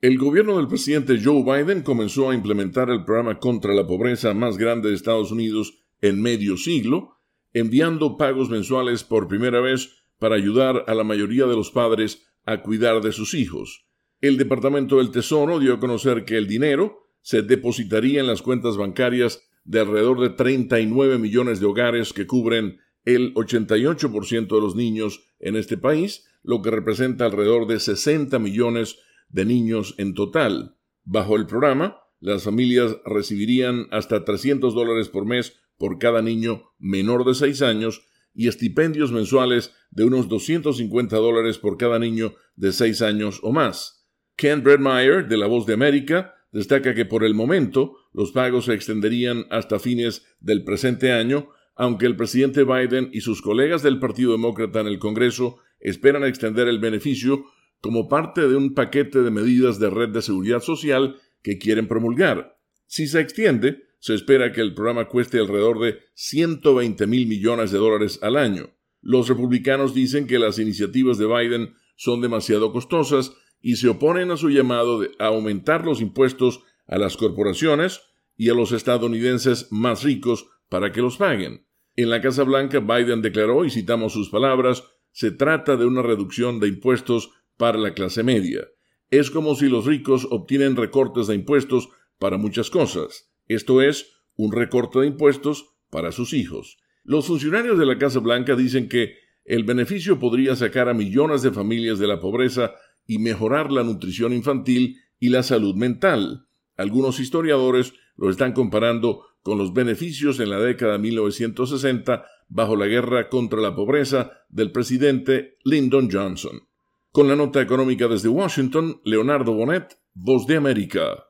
El gobierno del presidente Joe Biden comenzó a implementar el programa contra la pobreza más grande de Estados Unidos en medio siglo, enviando pagos mensuales por primera vez para ayudar a la mayoría de los padres a cuidar de sus hijos. El Departamento del Tesoro dio a conocer que el dinero se depositaría en las cuentas bancarias de alrededor de 39 millones de hogares que cubren el 88% de los niños en este país, lo que representa alrededor de 60 millones de niños en total. Bajo el programa, las familias recibirían hasta 300 dólares por mes por cada niño menor de 6 años y estipendios mensuales de unos 250 dólares por cada niño de 6 años o más. Ken Bredmeyer, de La Voz de América, destaca que por el momento los pagos se extenderían hasta fines del presente año, aunque el presidente Biden y sus colegas del Partido Demócrata en el Congreso esperan extender el beneficio como parte de un paquete de medidas de red de seguridad social que quieren promulgar. Si se extiende, se espera que el programa cueste alrededor de 120 mil millones de dólares al año. Los republicanos dicen que las iniciativas de Biden son demasiado costosas y se oponen a su llamado de aumentar los impuestos a las corporaciones y a los estadounidenses más ricos para que los paguen. En la Casa Blanca, Biden declaró, y citamos sus palabras, se trata de una reducción de impuestos para la clase media. Es como si los ricos obtienen recortes de impuestos para muchas cosas. Esto es, un recorte de impuestos para sus hijos. Los funcionarios de la Casa Blanca dicen que el beneficio podría sacar a millones de familias de la pobreza y mejorar la nutrición infantil y la salud mental. Algunos historiadores lo están comparando con los beneficios en la década de 1960 bajo la guerra contra la pobreza del presidente Lyndon Johnson. Con la nota económica desde Washington, Leonardo Bonet, Voz de América.